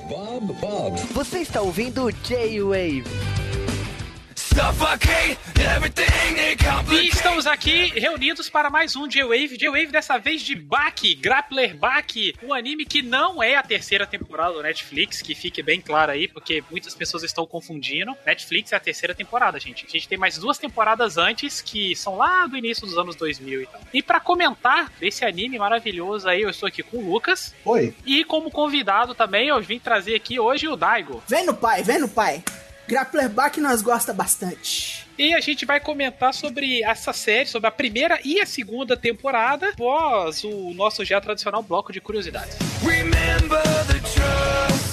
Bob, Bob. Você está ouvindo J-Wave. E estamos aqui reunidos para mais um J-Wave. J-Wave dessa vez de Baki, Grappler Baki, um anime que não é a terceira temporada do Netflix, que fique bem claro aí, porque muitas pessoas estão confundindo. Netflix é a terceira temporada, gente. A gente tem mais duas temporadas antes, que são lá do início dos anos 2000 e tal. E para comentar esse anime maravilhoso aí, eu estou aqui com o Lucas. Oi. E como convidado também, eu vim trazer aqui hoje o Daigo. Vem no pai, vem no pai. Grapplerback nós gosta bastante. E a gente vai comentar sobre essa série, sobre a primeira e a segunda temporada, após o nosso já tradicional bloco de curiosidades. Remember the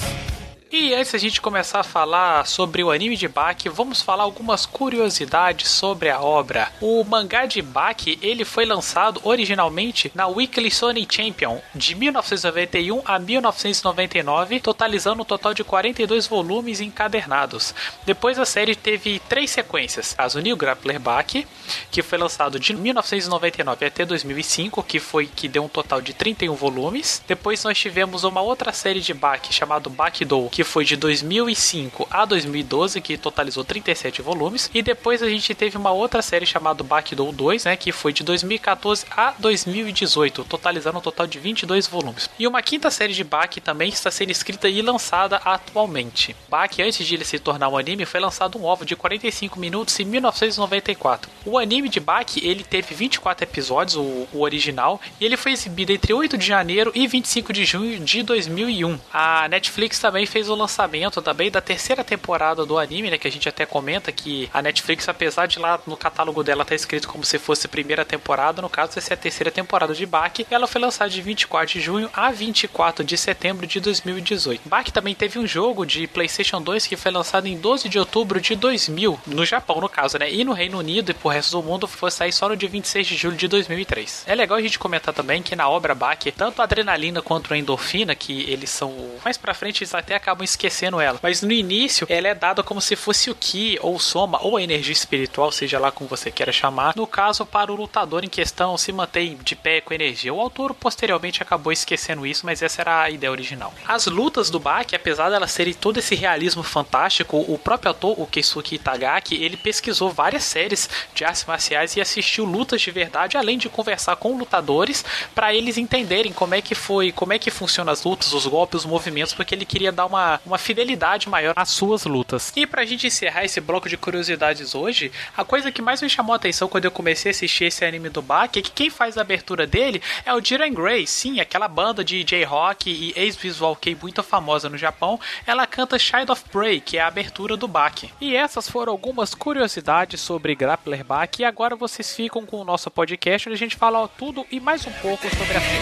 e antes a gente começar a falar sobre o anime de Baki, vamos falar algumas curiosidades sobre a obra. O mangá de Baki, ele foi lançado originalmente na Weekly Sony Champion de 1991 a 1999, totalizando um total de 42 volumes encadernados. Depois a série teve três sequências: as New Grappler Baki, que foi lançado de 1999 até 2005, que foi que deu um total de 31 volumes. Depois nós tivemos uma outra série de Baki chamado Baki Dou, que foi de 2005 a 2012, que totalizou 37 volumes, e depois a gente teve uma outra série chamada Bakidou 2, né, que foi de 2014 a 2018, totalizando um total de 22 volumes. E uma quinta série de Baki também está sendo escrita e lançada atualmente. Baki, antes de ele se tornar um anime, foi lançado um ovo de 45 minutos em 1994. O anime de Baki, ele teve 24 episódios, o, o original, e ele foi exibido entre 8 de janeiro e 25 de junho de 2001. A Netflix também fez o lançamento também da terceira temporada do anime, né? Que a gente até comenta que a Netflix, apesar de lá no catálogo dela estar tá escrito como se fosse primeira temporada, no caso, essa é a terceira temporada de Baki. Ela foi lançada de 24 de junho a 24 de setembro de 2018. Baki também teve um jogo de PlayStation 2 que foi lançado em 12 de outubro de 2000, no Japão, no caso, né? E no Reino Unido e pro resto do mundo foi sair só no dia 26 de julho de 2003. É legal a gente comentar também que na obra Baki, tanto a adrenalina quanto a endorfina, que eles são mais pra frente, eles até acabam esquecendo ela. Mas no início, ela é dada como se fosse o Ki, ou Soma, ou a energia espiritual, seja lá como você queira chamar. No caso, para o lutador em questão se manter de pé com energia. O autor posteriormente acabou esquecendo isso, mas essa era a ideia original. As lutas do Baki, apesar delas serem todo esse realismo fantástico, o próprio ator, o Keisuke Itagaki, ele pesquisou várias séries de artes marciais e assistiu lutas de verdade, além de conversar com lutadores para eles entenderem como é que foi, como é que funcionam as lutas, os golpes, os movimentos, porque ele queria dar uma uma, fidelidade maior às suas lutas. E pra gente encerrar esse bloco de curiosidades hoje, a coisa que mais me chamou a atenção quando eu comecei a assistir esse anime do Baki é que quem faz a abertura dele é o Jiren Grey, sim, aquela banda de J-Rock e ex-visual kei muito famosa no Japão. Ela canta Child of Prey, que é a abertura do Baki. E essas foram algumas curiosidades sobre Grappler Baki. E agora vocês ficam com o nosso podcast onde a gente fala tudo e mais um pouco sobre a série.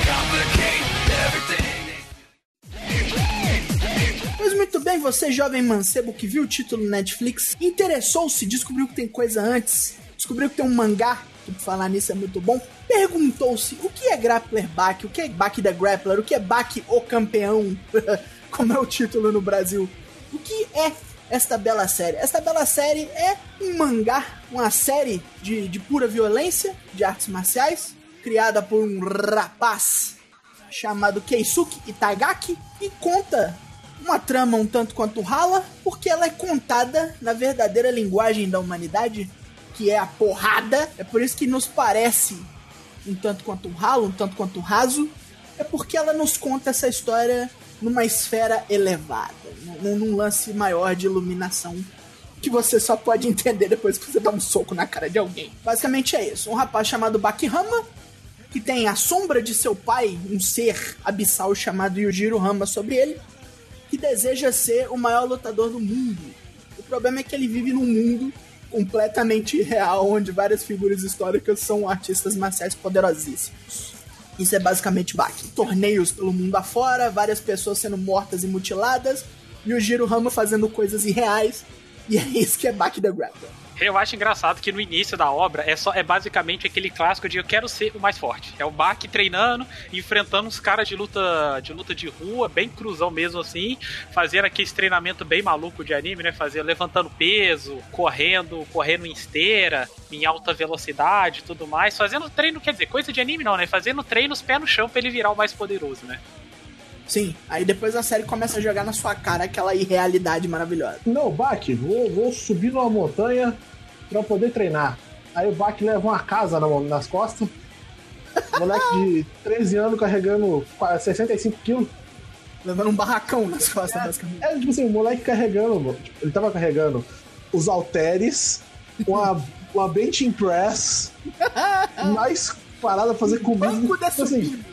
Pois muito bem, você jovem mancebo que viu o título no Netflix, interessou-se, descobriu que tem coisa antes, descobriu que tem um mangá, que falar nisso é muito bom, perguntou-se o que é Grappler Baki, o que é Baki da Grappler, o que é Baki o campeão, como é o título no Brasil. O que é esta bela série? Esta bela série é um mangá, uma série de, de pura violência, de artes marciais, criada por um rapaz chamado Keisuke Itagaki e conta uma trama um tanto quanto rala, porque ela é contada na verdadeira linguagem da humanidade, que é a porrada. É por isso que nos parece um tanto quanto ralo, um tanto quanto raso. É porque ela nos conta essa história numa esfera elevada, num, num lance maior de iluminação que você só pode entender depois que você dá um soco na cara de alguém. Basicamente é isso. Um rapaz chamado Bakihama, que tem a sombra de seu pai, um ser abissal chamado Yujiro Hama sobre ele, que deseja ser o maior lutador do mundo. O problema é que ele vive num mundo completamente real, onde várias figuras históricas são artistas marciais poderosíssimos. Isso é basicamente Baki. Torneios pelo mundo afora, várias pessoas sendo mortas e mutiladas, e o Giro Rama fazendo coisas irreais, e é isso que é Baki the Grappler. Eu acho engraçado que no início da obra é só é basicamente aquele clássico de eu quero ser o mais forte. É o Baki treinando, enfrentando uns caras de luta de luta de rua, bem cruzão mesmo assim, fazendo aquele treinamento bem maluco de anime, né? Fazer levantando peso, correndo, correndo em esteira, em alta velocidade, tudo mais, fazendo treino, quer dizer, coisa de anime não, né? Fazendo treinos pé no chão para ele virar o mais poderoso, né? Sim, aí depois a série começa a jogar na sua cara aquela irrealidade maravilhosa. Não, Bak, vou, vou subir numa montanha pra poder treinar. Aí o Bak leva uma casa nas costas. Moleque de 13 anos carregando 65 quilos. Levando um barracão nas costas, é, basicamente. É, tipo assim, o moleque carregando, tipo, ele tava carregando os halteres, uma, uma bench press, mais parada pra fazer comida. Banco de tipo assim,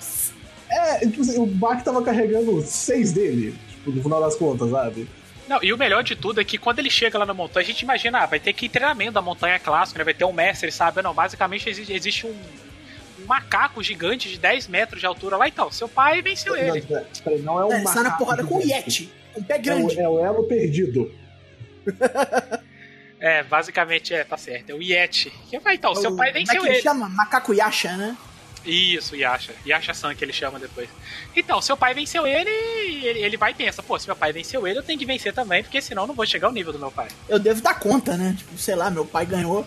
é, tipo assim, o Bach tava carregando seis dele, tipo, no final das contas, sabe? Não, e o melhor de tudo é que quando ele chega lá na montanha, a gente imagina, ah, vai ter que ir treinamento da montanha clássica, né? Vai ter um mestre, sabe? Não, basicamente existe, existe um, um, macaco gigante de 10 metros de altura lá e tal. Seu pai venceu ele. Não, não é um é, macaco. Sai na porrada com o Yeti. Um pé grande. É o, é o elo perdido. é, basicamente é, tá certo. É o Yeti. Que vai então, o, seu pai venceu como é que ele. chama? Macaco Yasha, né? Isso, Yasha. Yasha-san que ele chama depois. Então, seu pai venceu ele e ele vai e pensa, pô, se meu pai venceu ele, eu tenho que vencer também, porque senão eu não vou chegar ao nível do meu pai. Eu devo dar conta, né? Tipo, sei lá, meu pai ganhou.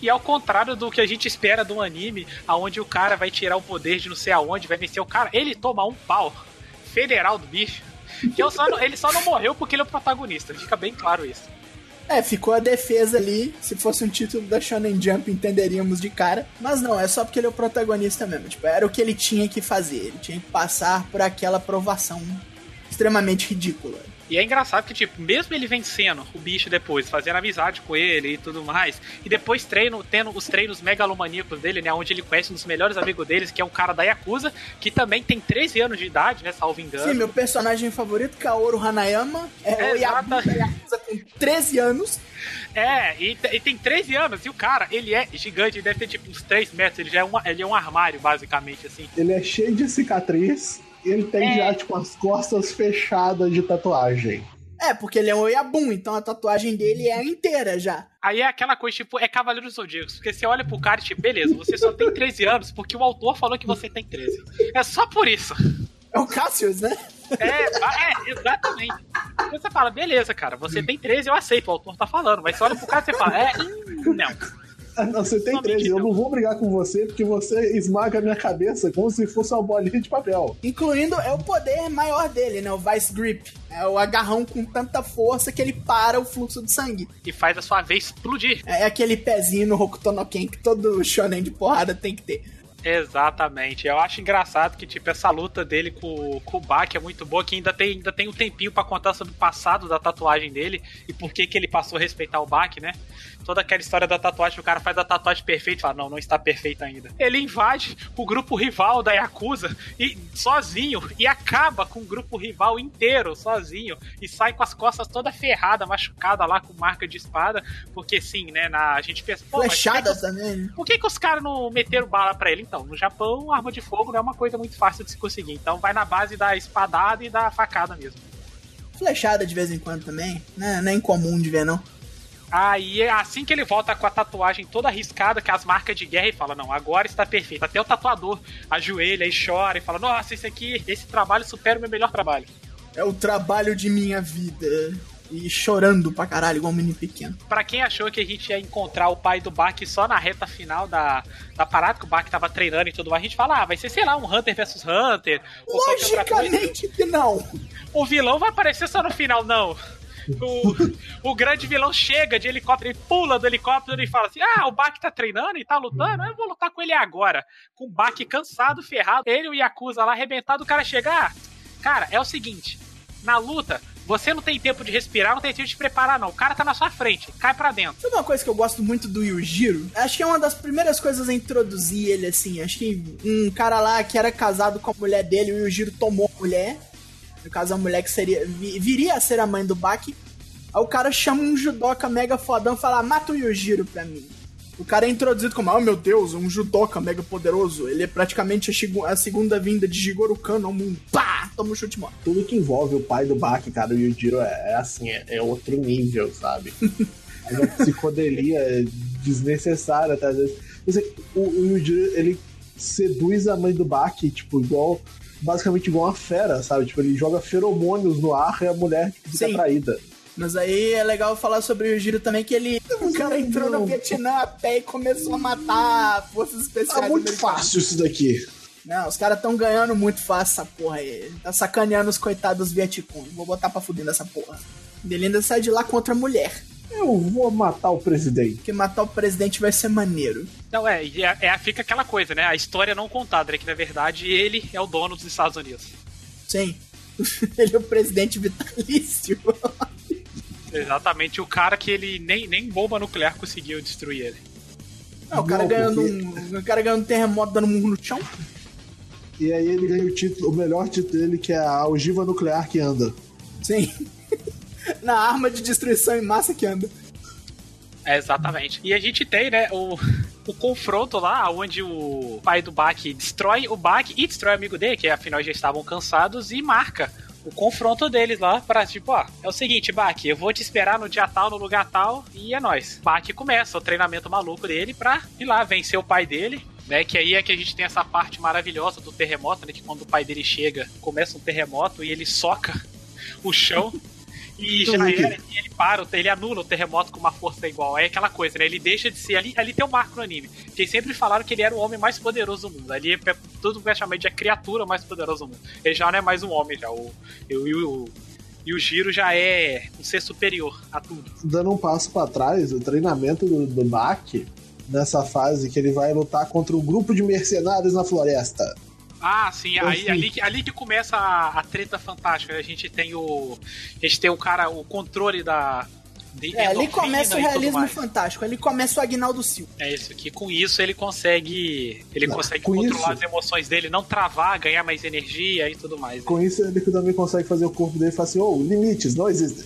E ao contrário do que a gente espera de um anime, aonde o cara vai tirar o poder de não sei aonde, vai vencer o cara, ele toma um pau federal do bicho. Que só não, ele só não morreu porque ele é o protagonista, fica bem claro isso. É, ficou a defesa ali. Se fosse um título da Shonen Jump, entenderíamos de cara. Mas não, é só porque ele é o protagonista mesmo. Tipo, era o que ele tinha que fazer. Ele tinha que passar por aquela provação extremamente ridícula. E é engraçado que, tipo, mesmo ele vencendo o bicho depois, fazendo amizade com ele e tudo mais, e depois treino, tendo os treinos megalomaníacos dele, né? Onde ele conhece um dos melhores amigos deles, que é um cara da Yakuza, que também tem 13 anos de idade, né? Salvo engano. Sim, meu personagem favorito, Kaoru Hanayama, é, é o Yakuza, Yakuza com 13 anos. É, e, e, tem 13 anos, e o cara, ele é gigante, ele deve ter tipo uns 3 metros, ele já é, uma, ele é um armário, basicamente, assim. Ele é cheio de cicatriz ele tem é. já, tipo, as costas fechadas de tatuagem. É, porque ele é um Oiabum, então a tatuagem dele é inteira já. Aí é aquela coisa, tipo, é Cavaleiro dos Zodíacos. Porque você olha pro cara e, tipo, beleza, você só tem 13 anos porque o autor falou que você tem 13. É só por isso. É o Cassius, né? É, é, exatamente. Você fala, beleza, cara, você tem 13, eu aceito, o autor tá falando. Mas você olha pro cara e você fala, é, hum, não. Você tem 13, eu não vou brigar com você porque você esmaga a minha cabeça como se fosse uma bolinha de papel. Incluindo, é o poder maior dele, né? O Vice Grip. É o agarrão com tanta força que ele para o fluxo de sangue. E faz a sua vez explodir. É aquele pezinho no Hokuto no Ken que todo shonen de porrada tem que ter. Exatamente. Eu acho engraçado que, tipo, essa luta dele com, com o Bak é muito boa, que ainda tem, ainda tem um tempinho para contar sobre o passado da tatuagem dele e por que, que ele passou a respeitar o Bak, né? toda aquela história da tatuagem, o cara faz a tatuagem perfeita e fala, não, não está perfeita ainda. Ele invade o grupo rival da Yakuza e sozinho e acaba com o grupo rival inteiro sozinho e sai com as costas toda ferrada, machucada lá com marca de espada, porque sim, né, na, a gente pensa, pô, Flechada que também. Né? Por que que os caras não meteram bala para ele então? No Japão, arma de fogo não é uma coisa muito fácil de se conseguir, então vai na base da espadada e da facada mesmo. Flechada de vez em quando também, né? Não é incomum de ver, não. Aí, é assim que ele volta com a tatuagem toda arriscada, com as marcas de guerra, e fala: Não, agora está perfeito. Até o tatuador ajoelha e chora e fala: Nossa, esse aqui, esse trabalho supera o meu melhor trabalho. É o trabalho de minha vida. E chorando pra caralho, igual um menino pequeno. Pra quem achou que a gente ia encontrar o pai do Bak só na reta final da, da parada, que o Bak tava treinando e tudo mais, a gente fala, ah, vai ser, sei lá, um Hunter versus Hunter. Logicamente que não. O vilão vai aparecer só no final, não o, o grande vilão chega de helicóptero, ele pula do helicóptero e fala assim: Ah, o Bak tá treinando e tá lutando, eu vou lutar com ele agora. Com o Bak cansado, ferrado, ele e o Yakuza lá arrebentado, o cara chegar. Ah, cara, é o seguinte: na luta, você não tem tempo de respirar, não tem tempo de preparar, não. O cara tá na sua frente, cai pra dentro. Sabe uma coisa que eu gosto muito do Yujiro? Acho que é uma das primeiras coisas a introduzir ele, assim. Acho que um cara lá que era casado com a mulher dele, o Yujiro tomou a mulher. No caso, a mulher que seria, viria a ser a mãe do Baki. Aí o cara chama um judoca mega fodão e fala: mata o Yujiro pra mim. O cara é introduzido como, oh meu Deus, um judoca mega poderoso. Ele é praticamente a, a segunda vinda de Jigoro Kano ao mundo. Pá! Toma um chute morto. Tudo que envolve o pai do Baki, cara, o Yujiro é, é assim, é, é, outro nível, sabe? É uma psicodelia desnecessária, até às vezes. O, o Yujiro, ele seduz a mãe do Baki, tipo, igual basicamente igual uma fera, sabe? Tipo, ele joga feromônios no ar e a mulher tipo, fica Sim. atraída. Mas aí é legal falar sobre o Giro também, que ele. O cara entrou no Vietnã até e começou a matar forças especiais. É muito fácil isso daqui. Não, os caras tão ganhando muito fácil essa porra aí. Tá sacaneando os coitados dos Vietcong. Vou botar pra fuder nessa porra. Belinda sai de lá contra a mulher. Eu vou matar o presidente. Porque matar o presidente vai ser maneiro. Não, é, é, é, fica aquela coisa, né? A história não contada, né? Que na verdade ele é o dono dos Estados Unidos. Sim. ele é o presidente vitalício. Exatamente, o cara que ele nem, nem bomba nuclear conseguiu destruir ele. Não, o cara não, ganhando porque... um. O cara ganhando um terremoto dando murro no chão. E aí ele ganha o título, o melhor título dele, que é a ogiva nuclear que anda. Sim. Na arma de destruição em massa que anda. É, exatamente. E a gente tem, né, o, o confronto lá, onde o pai do Bach destrói o Bach e destrói o amigo dele, que afinal já estavam cansados, e marca o confronto deles lá pra, tipo, ó, é o seguinte, Bach, eu vou te esperar no dia tal, no lugar tal, e é nóis. Bach começa o treinamento maluco dele pra ir lá vencer o pai dele, né? Que aí é que a gente tem essa parte maravilhosa do terremoto, né? Que quando o pai dele chega, começa um terremoto e ele soca o chão. E já era, e ele para, ele anula o terremoto com uma força igual. É aquela coisa, né? Ele deixa de ser. Ali, ali tem um marco no anime. Que eles sempre falaram que ele era o homem mais poderoso do mundo. Ali é tudo praticamente a criatura mais poderosa do mundo. Ele já não é mais um homem, já. O, o, o, e o giro já é um ser superior a tudo. Dando um passo para trás, o treinamento do, do nessa fase que ele vai lutar contra um grupo de mercenários na floresta. Ah, sim, aí, ali, ali que começa a, a treta fantástica. A gente tem o. A gente tem o cara, o controle da, é, ali começa o realismo fantástico, ali começa o Agnaldo Silva. É isso, que com isso ele consegue. Ele não, consegue controlar isso, as emoções dele, não travar, ganhar mais energia e tudo mais. Com isso ele também consegue fazer o corpo dele falar assim, oh, limites não existem.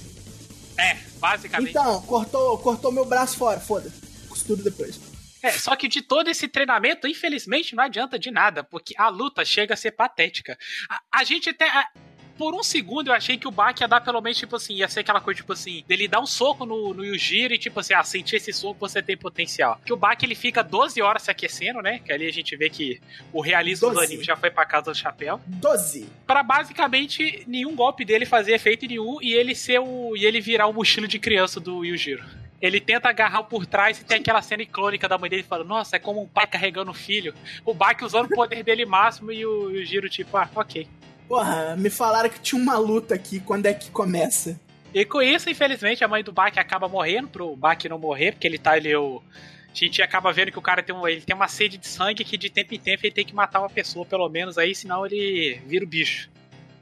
É, basicamente. Então, cortou, cortou meu braço fora, foda. Costura depois. É, só que de todo esse treinamento, infelizmente, não adianta de nada, porque a luta chega a ser patética. A, a gente até. A, por um segundo eu achei que o Baki ia dar pelo menos, tipo assim, ia ser aquela coisa, tipo assim, dele dar um soco no, no Yujiro e, tipo assim, ah, sentir esse soco você tem potencial. Que o Baki ele fica 12 horas se aquecendo, né? Que ali a gente vê que o realismo 12. do anime já foi pra casa do chapéu. 12. Pra basicamente nenhum golpe dele fazer efeito nenhum e ele ser o. e ele virar o mochilo de criança do Yujiro. Ele tenta agarrar por trás e tem aquela cena icônica da mãe dele falando: Nossa, é como um pai carregando o filho. O Baki usando o poder dele máximo e o, e o Giro, tipo, ah, ok. Porra, me falaram que tinha uma luta aqui. Quando é que começa? E com isso, infelizmente, a mãe do Baki acaba morrendo pro Baki não morrer, porque ele tá ali o. A gente acaba vendo que o cara tem, um, ele tem uma sede de sangue que de tempo em tempo ele tem que matar uma pessoa, pelo menos aí, senão ele vira o bicho.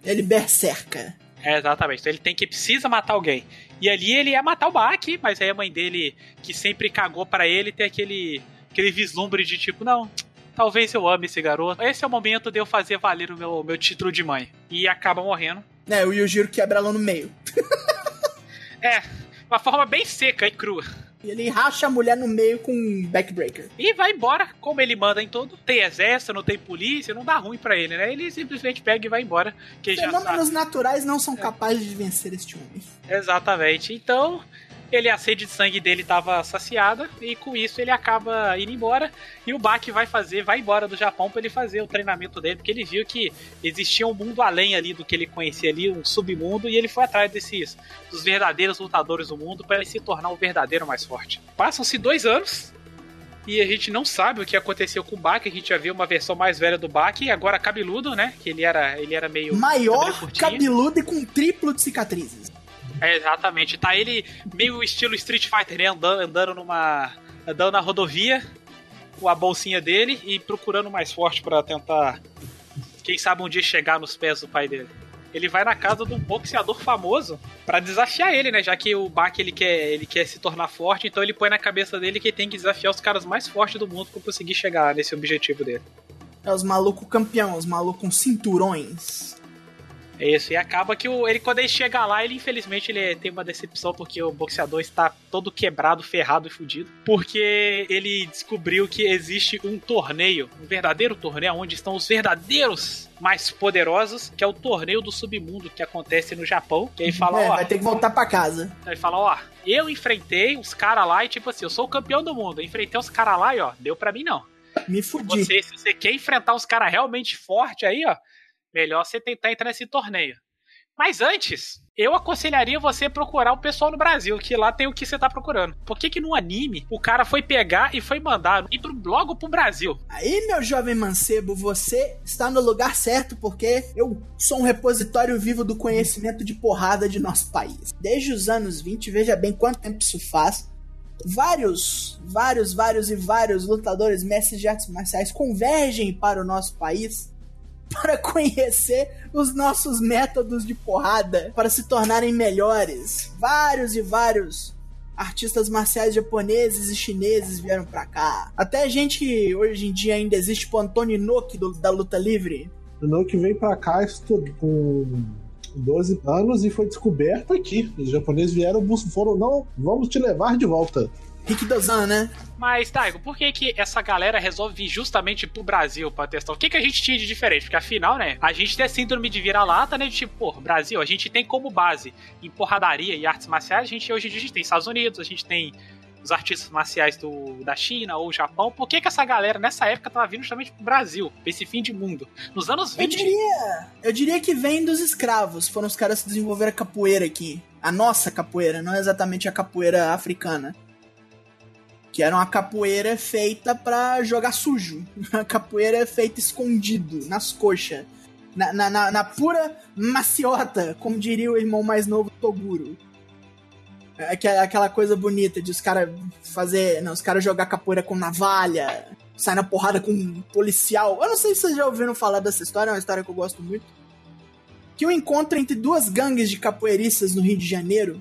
Ele berserca. É, exatamente. Então ele tem que precisa matar alguém. E ali ele ia matar o Baki, mas aí a mãe dele, que sempre cagou para ele, tem aquele, aquele vislumbre de tipo, não, talvez eu ame esse garoto. Esse é o momento de eu fazer valer o meu, meu título de mãe. E acaba morrendo. É, o Yujiro quebra ela no meio. é, uma forma bem seca e crua. E ele racha a mulher no meio com um backbreaker. E vai embora, como ele manda em todo. Tem exército, não tem polícia, não dá ruim para ele, né? Ele simplesmente pega e vai embora. Que Fenômenos naturais não são capazes de vencer este homem. Exatamente. Então, ele a sede de sangue dele estava saciada e com isso ele acaba indo embora e o Baki vai fazer, vai embora do Japão para ele fazer o treinamento dele, porque ele viu que existia um mundo além ali do que ele conhecia ali, um submundo e ele foi atrás desses dos verdadeiros lutadores do mundo para ele se tornar o verdadeiro mais forte. Passam-se dois anos e a gente não sabe o que aconteceu com o Baki. A gente já viu uma versão mais velha do Baki, agora cabeludo, né? Que ele era, ele era meio. Maior, cabeludo e com triplo de cicatrizes. É, exatamente. Tá ele meio estilo Street Fighter, né? Andando, andando numa. andando na rodovia com a bolsinha dele e procurando mais forte para tentar. Quem sabe um dia chegar nos pés do pai dele. Ele vai na casa de um boxeador famoso para desafiar ele, né? Já que o Bak ele quer, ele quer se tornar forte, então ele põe na cabeça dele que tem que desafiar os caras mais fortes do mundo para conseguir chegar nesse objetivo dele. É os malucos campeão, os malucos cinturões. É isso, e acaba que o, ele, quando ele chega lá, ele infelizmente ele tem uma decepção porque o boxeador está todo quebrado, ferrado e fudido. Porque ele descobriu que existe um torneio, um verdadeiro torneio, onde estão os verdadeiros mais poderosos, que é o torneio do submundo que acontece no Japão. Que aí fala, é, ó. Vai ter que voltar pra casa. Aí fala, ó, eu enfrentei os caras lá e tipo assim, eu sou o campeão do mundo. Eu enfrentei os caras lá e ó, deu pra mim não. Me fudi. Você, se você quer enfrentar os caras realmente fortes aí, ó, melhor você tentar entrar nesse torneio. Mas antes, eu aconselharia você procurar o pessoal no Brasil, que lá tem o que você tá procurando. Por que que no anime o cara foi pegar e foi mandar ir pro, logo pro Brasil? Aí, meu jovem mancebo, você está no lugar certo, porque eu sou um repositório vivo do conhecimento de porrada de nosso país. Desde os anos 20, veja bem quanto tempo isso faz, vários, vários, vários e vários lutadores mestres de artes marciais convergem para o nosso país para conhecer os nossos métodos de porrada, para se tornarem melhores. Vários e vários artistas marciais japoneses e chineses vieram para cá. Até gente que hoje em dia ainda existe, tipo Antônio Inoki do, da luta livre. Inoki veio para cá estudou com 12 anos e foi descoberto aqui. Os japoneses vieram, foram, não, vamos te levar de volta. Rick Dozan, né? Mas, Taigo, por que que essa galera resolve vir justamente pro Brasil pra testar? O que que a gente tinha de diferente? Porque afinal, né, a gente tem síndrome de vira-lata, né, de tipo, pô, Brasil, a gente tem como base em porradaria e artes marciais, a gente hoje em dia a gente tem Estados Unidos, a gente tem os artistas marciais do, da China ou Japão, por que que essa galera nessa época tava vindo justamente pro Brasil, pra esse fim de mundo? Nos anos 20... Eu diria, eu diria que vem dos escravos, foram os caras que desenvolveram a capoeira aqui. A nossa capoeira, não exatamente a capoeira africana que era uma capoeira feita para jogar sujo. Uma capoeira feita escondido, nas coxas. Na, na, na, na, pura maciota, como diria o irmão mais novo Toguro. É aquela coisa bonita de os caras fazer. Não, os caras jogar capoeira com navalha, sair na porrada com um policial. Eu não sei se vocês já ouviram falar dessa história, é uma história que eu gosto muito. Que o um encontro entre duas gangues de capoeiristas no Rio de Janeiro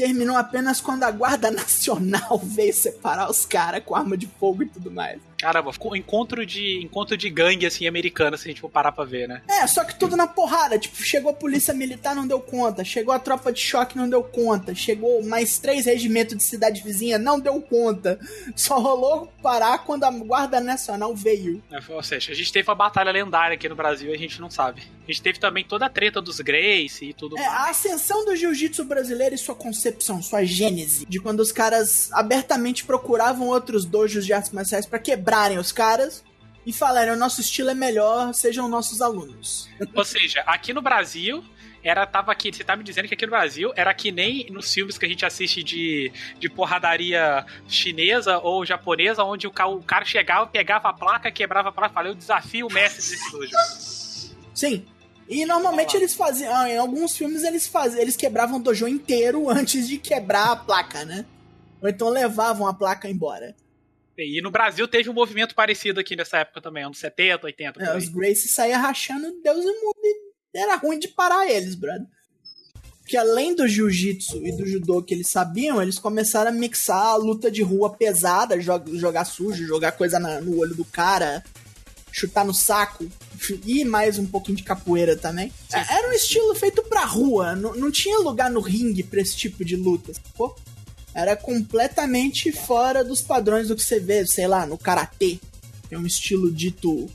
terminou apenas quando a Guarda Nacional veio separar os caras com arma de fogo e tudo mais. Caramba, ficou encontro de encontro de gangue assim americana, se a gente for parar pra ver, né? É, só que tudo na porrada, tipo, chegou a polícia militar, não deu conta, chegou a tropa de choque, não deu conta, chegou mais três regimentos de cidade vizinha, não deu conta. Só rolou parar quando a Guarda Nacional veio. É, ou seja, a gente teve uma batalha lendária aqui no Brasil e a gente não sabe. A gente teve também toda a treta dos Grace e tudo é, mais. A ascensão do jiu-jitsu brasileiro e sua concepção, sua gênese, de quando os caras abertamente procuravam outros dojos de artes marciais para quebrar quebrarem os caras e falarem: o nosso estilo é melhor, sejam nossos alunos. Ou seja, aqui no Brasil. Era, tava aqui, você tá me dizendo que aqui no Brasil era que nem nos filmes que a gente assiste de, de porradaria chinesa ou japonesa, onde o, o cara chegava, pegava a placa, quebrava a placa, falei, eu desafio o mestre desse dojo. Sim, e normalmente eles faziam, ah, em alguns filmes eles faziam, eles quebravam o dojo inteiro antes de quebrar a placa, né? Ou então levavam a placa embora. E no Brasil teve um movimento parecido aqui nessa época também, anos 70, 80. É, os Gracie saíam rachando Deus e mundo e era ruim de parar eles, brother. Que além do jiu-jitsu e do judô que eles sabiam, eles começaram a mixar a luta de rua pesada, jogar sujo, jogar coisa na, no olho do cara, chutar no saco e mais um pouquinho de capoeira também. Era um estilo feito pra rua, não, não tinha lugar no ringue pra esse tipo de luta, pô era completamente fora dos padrões do que você vê, sei lá, no karatê. É um estilo dito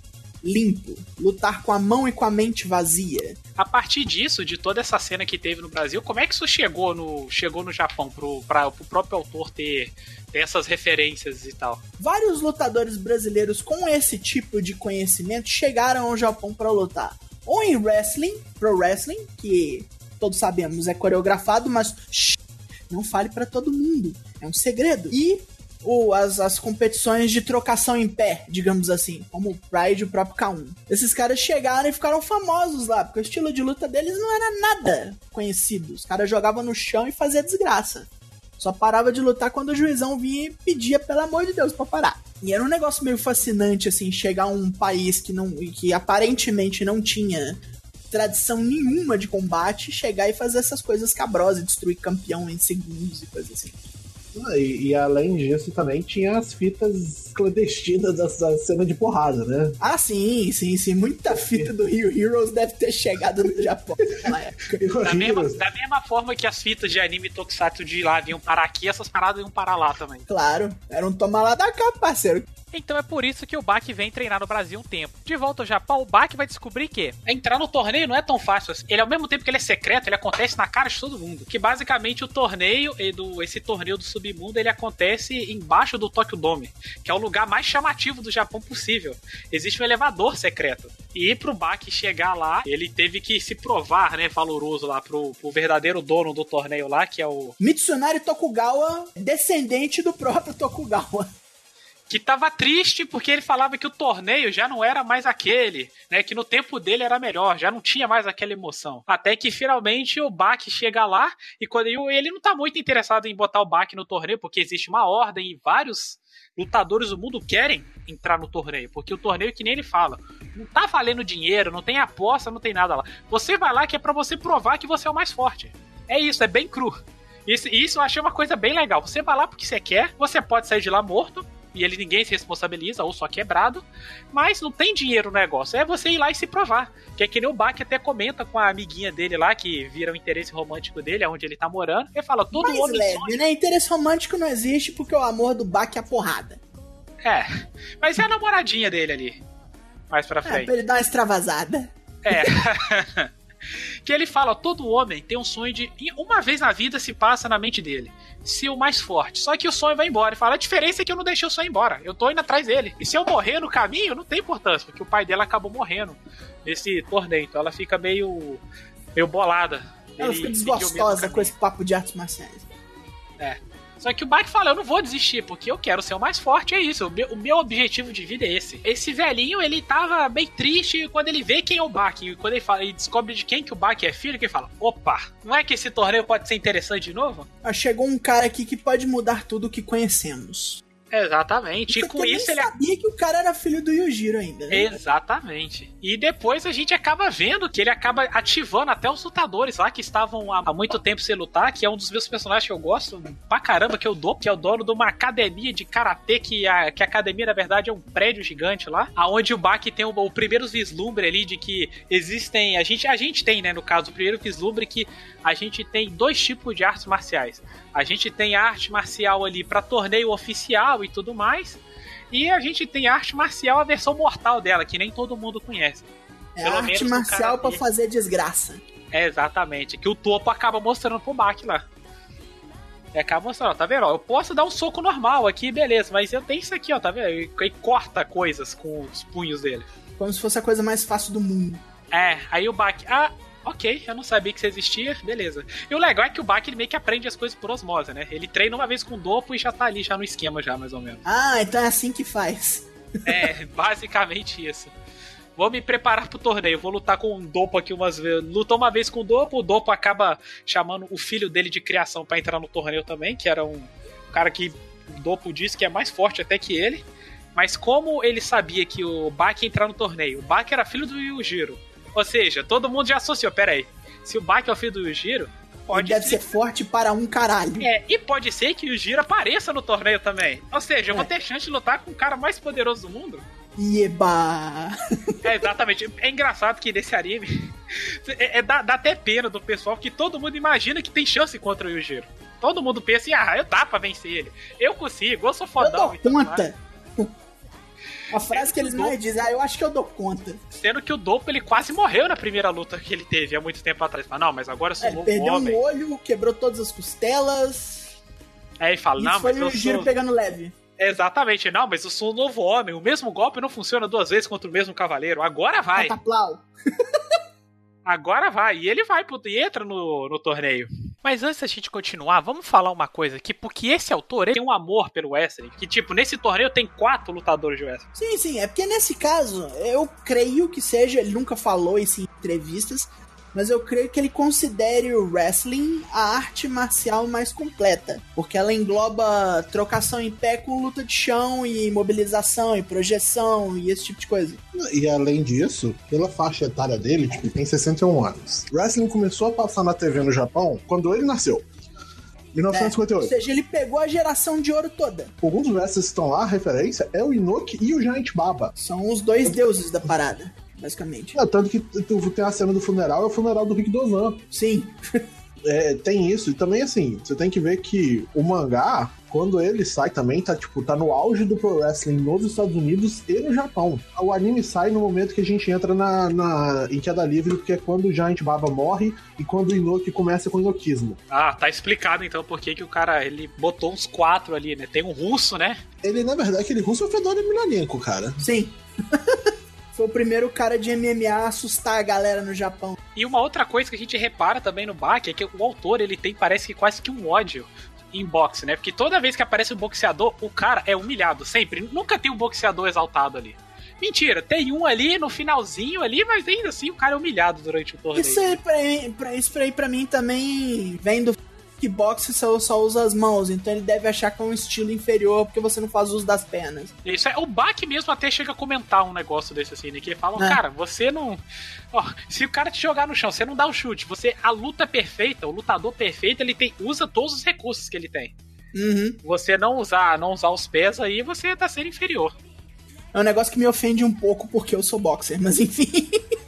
limpo, lutar com a mão e com a mente vazia. A partir disso, de toda essa cena que teve no Brasil, como é que isso chegou no, chegou no Japão pro, pra, pro próprio autor ter, ter essas referências e tal? Vários lutadores brasileiros com esse tipo de conhecimento chegaram ao Japão para lutar. Ou em wrestling, pro wrestling, que todos sabemos é coreografado, mas não fale para todo mundo. É um segredo. E o, as, as competições de trocação em pé, digamos assim, como o Pride e o próprio K1. Esses caras chegaram e ficaram famosos lá, porque o estilo de luta deles não era nada conhecido. Os caras jogavam no chão e faziam desgraça. Só parava de lutar quando o juizão vinha e pedia, pelo amor de Deus, pra parar. E era um negócio meio fascinante, assim, chegar a um país que não que aparentemente não tinha tradição nenhuma de combate, chegar e fazer essas coisas cabrosas, destruir campeão em segundos e coisas assim. Ah, e, e, além disso, também tinha as fitas clandestinas da, da, cena de porrada, né? Ah, sim, sim, sim. Muita fita do Rio Heroes deve ter chegado no Japão naquela época. Da mesma, da mesma forma que as fitas de anime Tokusatsu de lá vinham parar aqui, essas paradas iam parar lá também. Claro, era um tomar lá da cá, parceiro. Então é por isso que o Bak vem treinar no Brasil um tempo. De volta ao Japão, o Bak vai descobrir que entrar no torneio não é tão fácil assim. Ele, ao mesmo tempo que ele é secreto, ele acontece na cara de todo mundo. Que basicamente o torneio, do, esse torneio do submundo, ele acontece embaixo do Tokyo Dome, que é o lugar mais chamativo do Japão possível. Existe um elevador secreto. E pro Bak chegar lá, ele teve que se provar, né, valoroso lá pro, pro verdadeiro dono do torneio lá, que é o Mitsunari Tokugawa, descendente do próprio Tokugawa que tava triste porque ele falava que o torneio já não era mais aquele, né? Que no tempo dele era melhor, já não tinha mais aquela emoção. Até que finalmente o Bak chega lá e quando ele não tá muito interessado em botar o Bak no torneio, porque existe uma ordem e vários lutadores do mundo querem entrar no torneio, porque o torneio que nem ele fala, não tá valendo dinheiro, não tem aposta, não tem nada lá. Você vai lá que é para você provar que você é o mais forte. É isso, é bem cru. Isso, isso eu achei uma coisa bem legal. Você vai lá porque você quer, você pode sair de lá morto, e ele ninguém se responsabiliza, ou só quebrado, mas não tem dinheiro no negócio. É você ir lá e se provar. Que é que nem o Bach até comenta com a amiguinha dele lá, que vira o interesse romântico dele, onde ele tá morando. Ele fala, todo mais homem. leve, sonha... né? Interesse romântico não existe porque o amor do Bach é a porrada. É. Mas é a namoradinha dele ali. Mais pra frente. É, pra ele dar uma extravasada. É. que ele fala: todo homem tem um sonho de. Uma vez na vida se passa na mente dele. Ser o mais forte. Só que o sonho vai embora. Ele fala: a diferença é que eu não deixei o sonho embora. Eu tô indo atrás dele. E se eu morrer no caminho, não tem importância, porque o pai dela acabou morrendo nesse torneio. Então ela fica meio. meio bolada. Ela fica desgostosa com esse papo de artes marciais. É. Só que o Bach fala, eu não vou desistir, porque eu quero ser o mais forte, é isso. O meu, o meu, objetivo de vida é esse. Esse velhinho, ele tava bem triste quando ele vê quem é o Bach. E quando ele, fala, ele descobre de quem que o Bach é filho, que ele fala, opa, não é que esse torneio pode ser interessante de novo? Ah, chegou um cara aqui que pode mudar tudo o que conhecemos. Exatamente. e com isso ele sabia que o cara era filho do Yujiro ainda. Né? Exatamente. E depois a gente acaba vendo que ele acaba ativando até os lutadores lá que estavam há muito tempo sem lutar, que é um dos meus personagens que eu gosto pra caramba, que é o Do, que é o dono de uma academia de karatê, que a, que a academia na verdade é um prédio gigante lá, aonde o Baki tem o, o primeiro vislumbre ali de que existem, a gente a gente tem, né, no caso, o primeiro vislumbre que a gente tem dois tipos de artes marciais. A gente tem arte marcial ali para torneio oficial e tudo mais. E a gente tem arte marcial, a versão mortal dela, que nem todo mundo conhece. É Pelo arte marcial para fazer desgraça. É, exatamente. Que o topo acaba mostrando pro Bach lá. É, acaba mostrando, tá vendo? eu posso dar um soco normal aqui, beleza, mas eu tenho isso aqui, ó, tá vendo? E corta coisas com os punhos dele. Como se fosse a coisa mais fácil do mundo. É, aí o Bach, ah, ok, eu não sabia que você existia, beleza. E o legal é que o Bach ele meio que aprende as coisas por osmose, né? Ele treina uma vez com o Dopo e já tá ali, já no esquema, já, mais ou menos. Ah, então é assim que faz. É, basicamente isso. Vou me preparar pro torneio, vou lutar com o Dopo aqui umas vezes. Lutou uma vez com o Dopo, o Dopo acaba chamando o filho dele de criação para entrar no torneio também, que era um cara que o Dopo disse que é mais forte até que ele. Mas como ele sabia que o Bak ia entrar no torneio, o Bak era filho do Yujiro. Ou seja, todo mundo já associou, pera aí. Se o Baki é o filho do Yujiro, pode Ele deve ser... ser forte para um caralho. É, e pode ser que o Yujiro apareça no torneio também. Ou seja, eu é. vou ter chance de lutar com o cara mais poderoso do mundo. Eba! É, exatamente. É engraçado que nesse anime é, é dá, dá, até pena do pessoal que todo mundo imagina que tem chance contra o Yujiro. Todo mundo pensa, ah, eu dá pra vencer ele. Eu consigo, eu sou fodão. Eu dou conta. A frase que eles mais dizem, ah, eu acho que eu dou conta. Sendo que o Dopo ele quase morreu na primeira luta que ele teve há muito tempo atrás. Mas não, mas agora eu sou é, novo perdeu homem. um olho, quebrou todas as costelas. É, e fala, não, foi mas o giro sou... pegando leve. Exatamente, não, mas eu sou um novo homem. O mesmo golpe não funciona duas vezes contra o mesmo cavaleiro. Agora vai. Cataplau. Agora vai. E ele vai pro, e entra no, no torneio. Mas antes da gente continuar, vamos falar uma coisa aqui, porque esse autor tem um amor pelo wrestling. Que, tipo, nesse torneio tem quatro lutadores de wrestling. Sim, sim, é porque nesse caso, eu creio que seja, ele nunca falou isso em entrevistas, mas eu creio que ele considere o wrestling a arte marcial mais completa, porque ela engloba trocação em pé com luta de chão e mobilização e projeção e esse tipo de coisa. E além disso, pela faixa etária dele, tipo, tem 61 anos. Wrestling começou a passar na TV no Japão quando ele nasceu. 1958. É, ou seja, ele pegou a geração de ouro toda. Alguns wrestlers que estão lá, a referência, é o Inoki e o Giant Baba. São os dois deuses da parada basicamente. É, tanto que tu tem a cena do funeral, é o funeral do Rick Dozan. Sim. É, tem isso, e também assim, você tem que ver que o mangá, quando ele sai também, tá tipo, tá no auge do pro wrestling nos Estados Unidos e no Japão. O anime sai no momento que a gente entra na, na em queda livre, porque é quando o Giant Baba morre e quando o Inoki começa com o Inokismo. Ah, tá explicado então por que, que o cara ele botou uns quatro ali, né? Tem um russo, né? Ele, na verdade, aquele russo é o Fedor Emelianenko, cara. Sim. Foi o primeiro cara de MMA a assustar a galera no Japão. E uma outra coisa que a gente repara também no Bach é que o autor ele tem parece que quase que um ódio em boxe, né? Porque toda vez que aparece um boxeador, o cara é humilhado, sempre. Nunca tem um boxeador exaltado ali. Mentira, tem um ali no finalzinho ali, mas ainda assim o cara é humilhado durante o torneio. Isso aí pra, pra, isso aí pra mim também vem do kickbox só, só usa as mãos, então ele deve achar que é um estilo inferior porque você não faz uso das pernas. Isso é, o Bach mesmo até chega a comentar um negócio desse assim, né? Que ele fala, é. cara, você não. Ó, se o cara te jogar no chão, você não dá o chute. Você, a luta perfeita, o lutador perfeito, ele tem, usa todos os recursos que ele tem. Uhum. Você não usar, não usar os pés aí, você tá sendo inferior. É um negócio que me ofende um pouco porque eu sou boxer, mas enfim.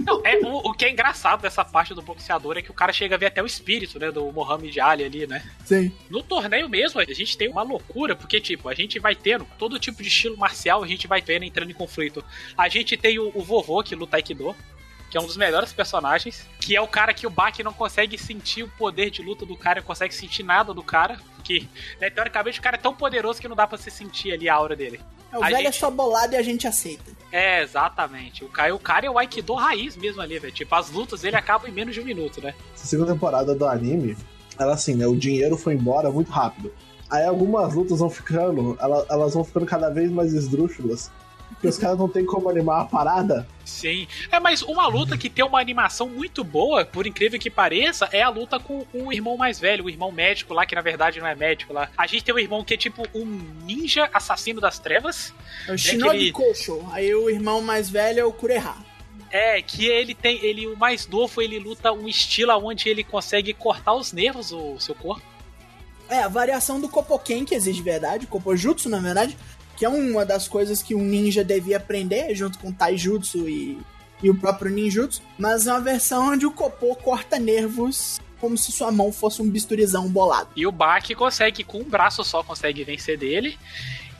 Não, é, o, o, que é engraçado dessa parte do boxeador é que o cara chega a ver até o espírito, né, do Mohamed Ali ali, né? Sim. No torneio mesmo, a gente tem uma loucura, porque, tipo, a gente vai tendo todo tipo de estilo marcial, a gente vai vendo entrando em conflito. A gente tem o, o vovô que luta Aikido, que é um dos melhores personagens, que é o cara que o Baki não consegue sentir o poder de luta do cara, não consegue sentir nada do cara, que, né, teoricamente, o cara é tão poderoso que não dá para se sentir ali a aura dele. É, o a velho é gente... é só bolado e a gente aceita. É, exatamente. O cara, o cara é o Aikido raiz mesmo ali, velho. Tipo, as lutas ele acabam em menos de um minuto, né? Essa segunda temporada do anime, ela assim, né? O dinheiro foi embora muito rápido. Aí algumas lutas vão ficando, elas, elas vão ficando cada vez mais esdrúxulas. Porque os caras não tem como animar a parada. Sim. É, mas uma luta que tem uma animação muito boa, por incrível que pareça, é a luta com, com o irmão mais velho, o irmão médico lá, que na verdade não é médico lá. A gente tem um irmão que é tipo um ninja assassino das trevas. É o Shinobi aquele... Kosho. Aí o irmão mais velho é o Kureha. É, que ele tem. Ele, o mais novo, ele luta um estilo onde ele consegue cortar os nervos do seu corpo. É, a variação do Kopoken que existe de verdade, Kopojutsu, na verdade, que é uma das coisas que um ninja devia aprender, junto com Taijutsu e, e o próprio ninjutsu, mas é uma versão onde o Kopô corta nervos como se sua mão fosse um bisturizão bolado. E o Baki consegue, com um braço só, consegue vencer dele.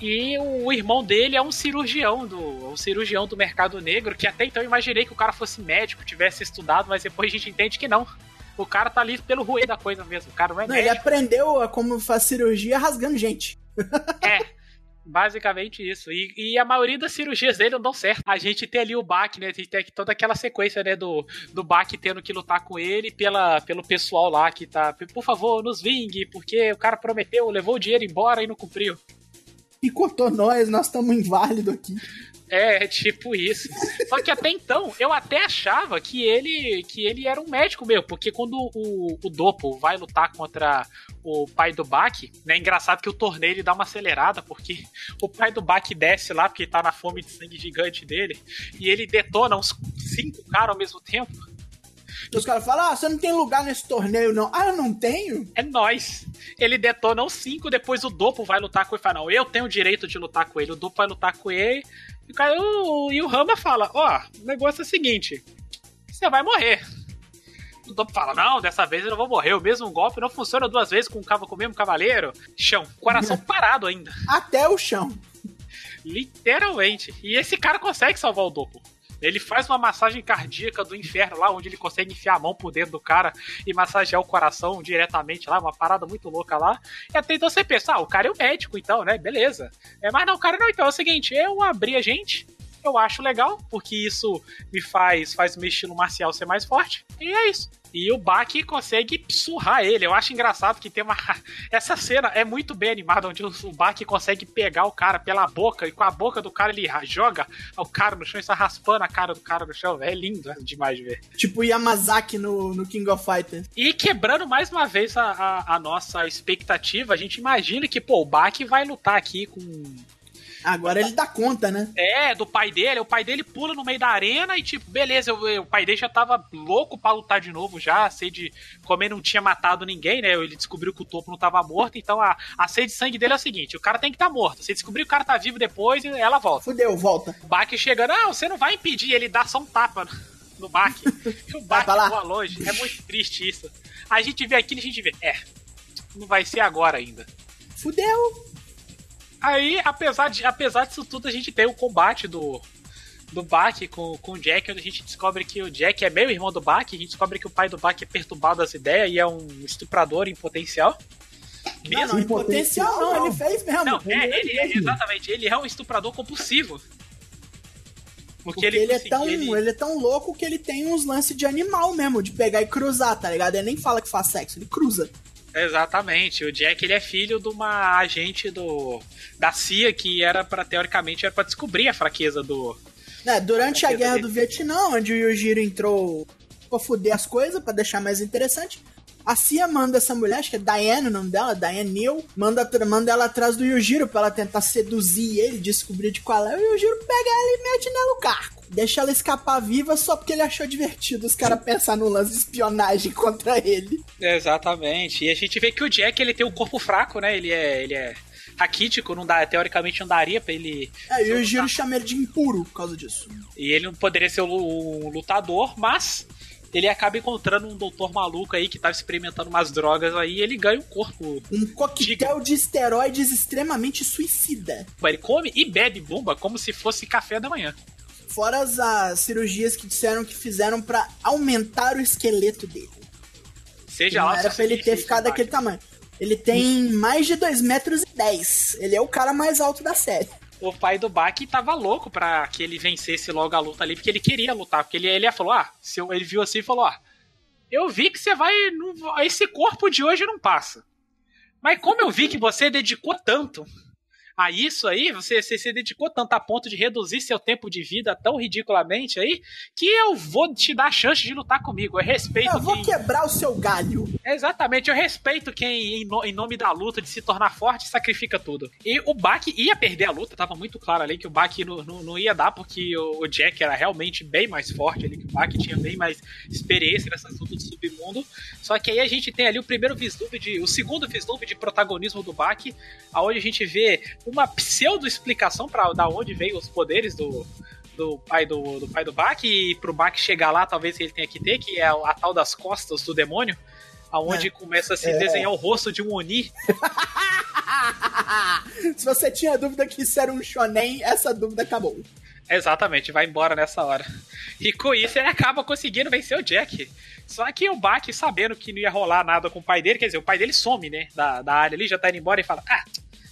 E o irmão dele é um cirurgião do um cirurgião do mercado negro, que até então eu imaginei que o cara fosse médico, tivesse estudado, mas depois a gente entende que não. O cara tá ali pelo ruim da coisa mesmo. O cara não é não, médico. Ele aprendeu a como faz cirurgia rasgando gente. É, Basicamente isso. E, e, a maioria das cirurgias dele não dão certo. A gente tem ali o Bach, né? A gente tem toda aquela sequência, né? Do, do Bach tendo que lutar com ele pela, pelo pessoal lá que tá. Por favor, nos vingue, porque o cara prometeu, levou o dinheiro embora e não cumpriu. E cortou nós, nós estamos inválidos aqui. É, tipo isso. Só que até então, eu até achava que ele que ele era um médico meu, porque quando o, o Dopo vai lutar contra o pai do Bak, né? É engraçado que o torneio ele dá uma acelerada, porque o pai do Bak desce lá, porque tá na fome de sangue gigante dele, e ele detona uns cinco caras ao mesmo tempo. Os caras falam, ah, você não tem lugar nesse torneio, não. Ah, eu não tenho? É nós. Ele detona os cinco, depois o Dopo vai lutar com ele. Fala, não, eu tenho o direito de lutar com ele. O Dopo vai lutar com ele. E o, cara, o, e o Rama fala, ó, oh, o negócio é o seguinte, você vai morrer. O Dopo fala, não, dessa vez eu não vou morrer. O mesmo golpe não funciona duas vezes com, com o mesmo cavaleiro. Chão, coração parado ainda. Até o chão. Literalmente. E esse cara consegue salvar o Dopo. Ele faz uma massagem cardíaca do inferno lá, onde ele consegue enfiar a mão por dentro do cara e massagear o coração diretamente lá, uma parada muito louca lá. E até então você pensa, ah, o cara é o médico, então, né? Beleza. É, mas não, o cara não, então é o seguinte, eu abri a gente, eu acho legal, porque isso me faz, faz o meu estilo marcial ser mais forte. E é isso. E o Baki consegue surrar ele. Eu acho engraçado que tem uma. Essa cena é muito bem animada, onde o Baki consegue pegar o cara pela boca e com a boca do cara ele joga o cara no chão e está raspando a cara do cara no chão. É lindo demais de ver. Tipo Yamazaki no, no King of Fighters. E quebrando mais uma vez a, a, a nossa expectativa, a gente imagina que, pô, o Baki vai lutar aqui com Agora ele dá conta, né? É, do pai dele. O pai dele pula no meio da arena e, tipo, beleza, eu, eu, o pai dele já tava louco pra lutar de novo já. A sede, como ele não tinha matado ninguém, né? Ele descobriu que o topo não tava morto. Então a, a sede de sangue dele é o seguinte: o cara tem que estar tá morto. Se descobrir que o cara tá vivo depois, ela volta. Fudeu, volta. Baki chega, não, você não vai impedir, ele dá só um tapa. no Baki. o Baki voa longe. É muito triste isso. A gente vê aquilo e a gente vê. É, não vai ser agora ainda. Fudeu! Aí, apesar, de, apesar disso tudo, a gente tem o combate do, do Baki com, com o Jack, onde a gente descobre que o Jack é meio irmão do Baki, a gente descobre que o pai do Baki é perturbado das ideias e é um estuprador em potencial. Mesmo? Não, não, em potencial não, ele fez mesmo. Não, é, ele é, exatamente, ele é um estuprador compulsivo. Porque, Porque ele, ele, é tão, ele... ele... é tão louco que ele tem uns lances de animal mesmo, de pegar e cruzar, tá ligado? Ele nem fala que faz sexo, ele cruza. Exatamente. O Jack ele é filho de uma agente do da CIA que era para teoricamente era para descobrir a fraqueza do. É, durante a, a guerra dele. do Vietnã, onde o Yujiro entrou pra fuder as coisas, para deixar mais interessante, a Cia manda essa mulher, acho que é Diane o nome dela, Diane Neal, manda, manda ela atrás do Yujiro pra ela tentar seduzir ele, descobrir de qual é. O Yujiro pega ela e mete nela no carro. Deixa ela escapar viva só porque ele achou divertido os caras pensar no lance de espionagem contra ele. Exatamente. E a gente vê que o Jack ele tem um corpo fraco, né? Ele é. Ele é raquítico, não dá, teoricamente não daria pra ele. É, e o Giro chama ele de impuro por causa disso. E ele não poderia ser um lutador, mas ele acaba encontrando um doutor maluco aí que tava experimentando umas drogas aí e ele ganha um corpo. Um coquetel de esteroides extremamente suicida. Ele come e bebe bomba como se fosse café da manhã. Fora as, as cirurgias que disseram que fizeram para aumentar o esqueleto dele. Seja lá. Era pra ele ter ficado daquele tamanho. Ele tem mais de 2 metros e 10. Ele é o cara mais alto da série o pai do Baki tava louco pra que ele vencesse logo a luta ali, porque ele queria lutar. Porque ele, ele falou: Ah, se eu, ele viu assim e falou: Ah, eu vi que você vai. esse corpo de hoje não passa. Mas como eu vi que você dedicou tanto a isso aí, você, você se dedicou tanto a ponto de reduzir seu tempo de vida tão ridiculamente aí, que eu vou te dar a chance de lutar comigo. Eu respeito Eu vou quem... quebrar o seu galho. Exatamente, eu respeito quem, em, no, em, nome da luta, de se tornar forte, sacrifica tudo. E o Baki ia perder a luta, tava muito claro ali que o Baki não, não, não ia dar, porque o, o, Jack era realmente bem mais forte ali, que o Baki tinha bem mais experiência nessa luta do submundo. Só que aí a gente tem ali o primeiro vislumbre de. o segundo vislumbre de protagonismo do Baki, aonde a gente vê uma pseudo-explicação para da onde veio os poderes do, do pai do, do pai do Bak e pro Bak chegar lá, talvez ele tenha que ter, que é a tal das costas do demônio, aonde é. começa a se é. desenhar o rosto de um Oni. se você tinha dúvida que isso era um shonen, essa dúvida acabou. Exatamente, vai embora nessa hora. E com isso ele acaba conseguindo vencer o Jack. Só que o Bak, sabendo que não ia rolar nada com o pai dele, quer dizer, o pai dele some, né, da, da área ali, já tá indo embora e fala: Ah,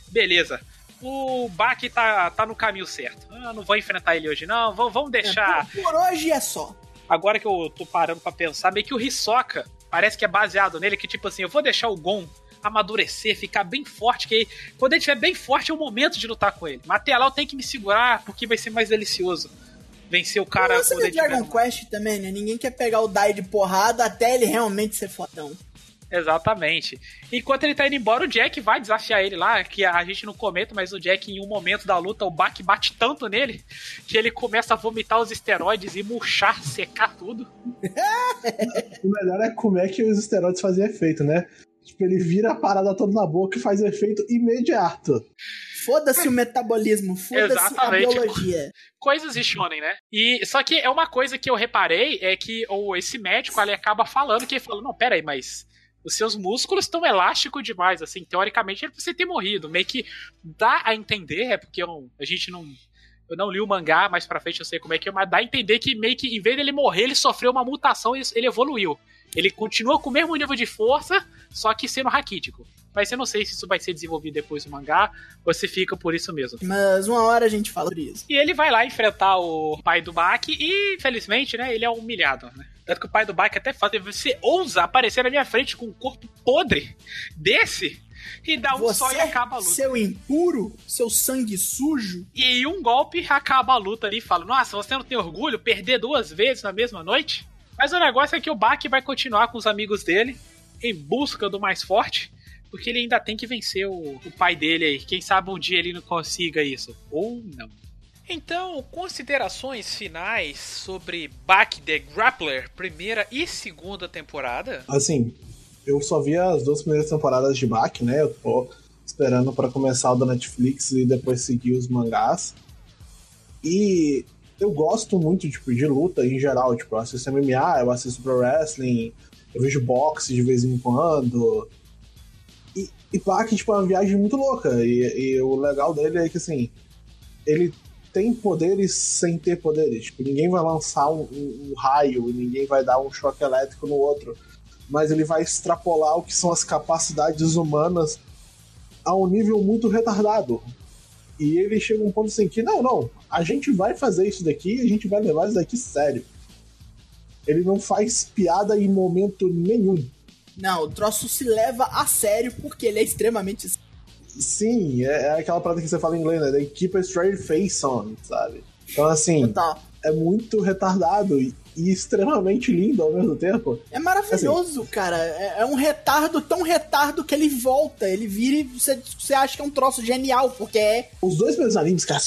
beleza, o Baki tá, tá no caminho certo. Eu não vou enfrentar ele hoje, não. Vamos, vamos deixar. É, por, hoje é só. Agora que eu tô parando pra pensar, meio que o Hisoka parece que é baseado nele, que tipo assim, eu vou deixar o Gon amadurecer, ficar bem forte, que aí, quando ele estiver bem forte é o momento de lutar com ele. Mas até lá eu tenho que me segurar, porque vai ser mais delicioso. Vencer o cara. Mas você Dragon Quest também, né? Ninguém quer pegar o Dai de porrada até ele realmente ser fodão. Exatamente. Enquanto ele tá indo embora, o Jack vai desafiar ele lá, que a gente não comenta, mas o Jack, em um momento da luta, o Bak bate tanto nele que ele começa a vomitar os esteroides e murchar, secar tudo. o melhor é como é que os esteroides fazem efeito, né? Tipo, ele vira a parada toda na boca e faz efeito imediato. Foda-se o metabolismo, foda-se a biologia. Coisas de shonen, né? E só que é uma coisa que eu reparei é que ou esse médico ele acaba falando que ele falou: "Não, pera aí, mas os seus músculos estão elásticos demais, assim, teoricamente ele precisa ter morrido. Meio que dá a entender, é porque eu, a gente não. Eu não li o mangá, mais pra frente eu sei como é que é, mas dá a entender que meio que, em vez dele morrer, ele sofreu uma mutação e ele evoluiu. Ele continua com o mesmo nível de força, só que sendo raquítico. Mas eu não sei se isso vai ser desenvolvido depois do mangá ou se fica por isso mesmo. Mas uma hora a gente fala sobre isso. E ele vai lá enfrentar o pai do Baki e, infelizmente, né, ele é humilhado, né? Tanto que o pai do Bike até fala: você ousa aparecer na minha frente com um corpo podre desse? E dá um você, só e acaba a luta. Seu impuro, seu sangue sujo. E um golpe acaba a luta ali e fala: Nossa, você não tem orgulho? Perder duas vezes na mesma noite? Mas o negócio é que o Baki vai continuar com os amigos dele em busca do mais forte. Porque ele ainda tem que vencer o, o pai dele aí. Quem sabe um dia ele não consiga isso. Ou não. Então, considerações finais sobre Baki the Grappler, primeira e segunda temporada? Assim, eu só vi as duas primeiras temporadas de Baki, né? Eu tô esperando para começar o da Netflix e depois seguir os mangás. E eu gosto muito tipo, de luta em geral. Tipo, eu assisto MMA, eu assisto pro wrestling, eu vejo boxe de vez em quando. E, e Bach, tipo, é uma viagem muito louca. E, e o legal dele é que, assim, ele tem poderes sem ter poderes. Tipo, ninguém vai lançar um, um, um raio, ninguém vai dar um choque elétrico no outro. Mas ele vai extrapolar o que são as capacidades humanas a um nível muito retardado. E ele chega a um ponto assim que, não, não, a gente vai fazer isso daqui, a gente vai levar isso daqui sério. Ele não faz piada em momento nenhum. Não, o troço se leva a sério porque ele é extremamente. Sim, é, é aquela parada que você fala em inglês, né? They keep a straight face on, sabe? Então, assim, Total. é muito retardado e, e extremamente lindo ao mesmo tempo. É maravilhoso, assim, cara. É, é, um retardo tão retardo que ele volta. Ele vira e você, você acha que é um troço genial, porque é. Os dois meus animes, cara.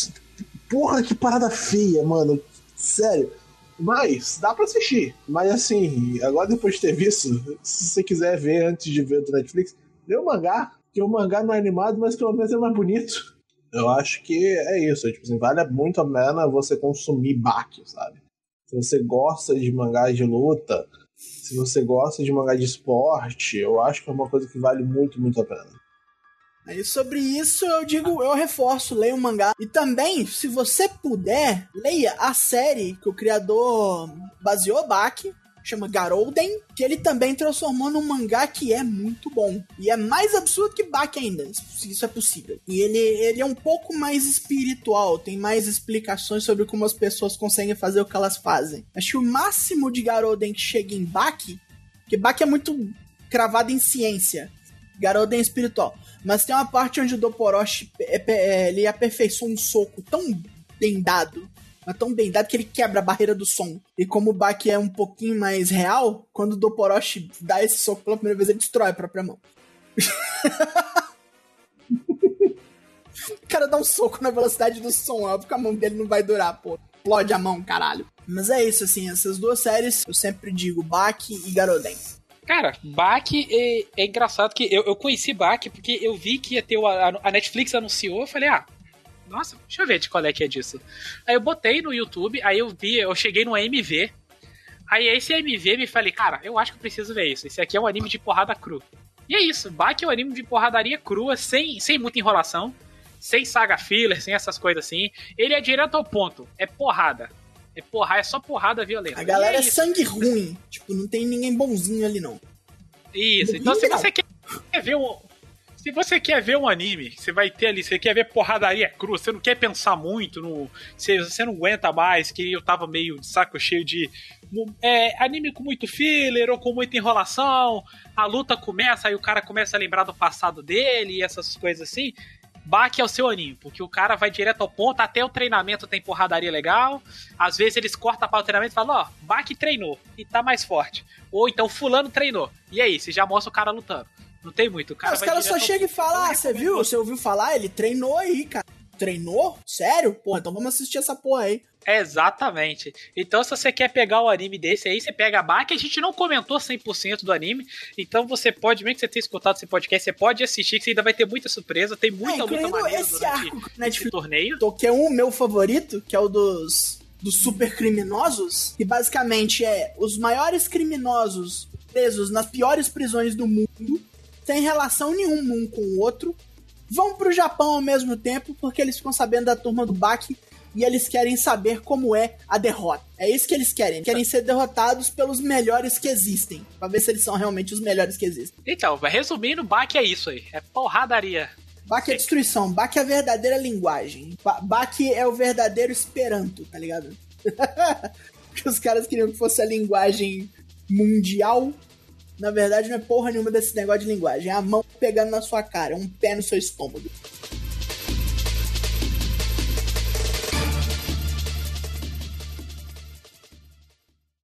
Porra, que parada feia, mano. Sério. Mas, dá pra assistir. Mas assim, agora depois de ter visto, se você quiser ver antes de ver do Netflix, lê o mangá. Que o mangá não é animado, mas pelo menos é mais bonito. Eu acho que é isso. Tipo assim, vale muito a pena você consumir baque, sabe? Se você gosta de mangá de luta, se você gosta de mangá de esporte, eu acho que é uma coisa que vale muito, muito a pena. E sobre isso eu digo, eu reforço, leia o mangá. E também, se você puder, leia a série que o criador baseou Baki, chama Garolden, que ele também transformou num mangá que é muito bom. E é mais absurdo que Baki ainda, se isso é possível. E ele, ele é um pouco mais espiritual, tem mais explicações sobre como as pessoas conseguem fazer o que elas fazem. Acho que o máximo de Garolden que chega em Baki, que Baki é muito cravado em ciência. Garolden é espiritual. Mas tem uma parte onde o Doporoshi é, é, ele aperfeiçoa um soco tão bem dado, mas tão bem dado que ele quebra a barreira do som. E como o Baki é um pouquinho mais real, quando o Doporoshi dá esse soco pela primeira vez, ele destrói a própria mão. o cara dá um soco na velocidade do som, óbvio que a mão dele não vai durar, pô. Explode a mão, caralho. Mas é isso, assim, essas duas séries, eu sempre digo Baki e Garoden. Cara, Bach é, é, engraçado que eu, eu conheci Bach porque eu vi que ia ter o, a, a, Netflix anunciou, eu falei, ah, nossa, deixa eu ver de qual é que é disso. Aí eu botei no YouTube, aí eu vi, eu cheguei no AMV. Aí esse AMV me falei, cara, eu acho que eu preciso ver isso. Esse aqui é um anime de porrada cru. E é isso, Bach é um anime de porradaria crua, sem, sem muita enrolação, sem saga filler, sem essas coisas assim. Ele é direto ao ponto, é porrada. É porra, é só porrada violenta. A galera é, é, sangue ruim. Tipo, não tem ninguém bonzinho ali, não. Isso, então se você quer, quer ver um. Se você quer ver um anime, você vai ter ali, você quer ver porradaria crua, você não quer pensar muito, no, você, você não aguenta mais, que eu tava meio de saco cheio de é, anime com muito filler ou com muita enrolação, a luta começa, aí o cara começa a lembrar do passado dele e essas coisas assim. É o seu anime, porque o cara vai direto ao ponto, até o treinamento tem porradaria legal. Às vezes eles cortam para o treinamento e falam: Ó, oh, Bach treinou e tá mais forte. Ou então Fulano treinou. E aí, você já mostra o cara lutando. Não tem muito. Cara Os caras só chegam e falam: Ah, você viu? Você ouviu falar? Ele treinou aí, cara. Treinou? Sério? Pô, então vamos assistir essa porra aí. Exatamente. Então, se você quer pegar o anime desse aí, você pega a Bach. A gente não comentou 100% do anime. Então, você pode, mesmo que você tenha escutado esse podcast, você pode assistir, que você ainda vai ter muita surpresa. Tem muita, é, muita maneira esse arco esse torneio. Que é um meu favorito, que é o dos, dos super criminosos. Que basicamente é os maiores criminosos presos nas piores prisões do mundo. Sem relação nenhuma um com o outro. Vão pro Japão ao mesmo tempo, porque eles ficam sabendo da turma do Bach e eles querem saber como é a derrota. É isso que eles querem. Querem ser derrotados pelos melhores que existem. Pra ver se eles são realmente os melhores que existem. Então, resumindo, Bach é isso aí. É porradaria. Bach é destruição. Bach é a verdadeira linguagem. Bach é o verdadeiro esperanto, tá ligado? Porque os caras queriam que fosse a linguagem mundial. Na verdade, não é porra nenhuma desse negócio de linguagem. É a mão pegando na sua cara, um pé no seu estômago.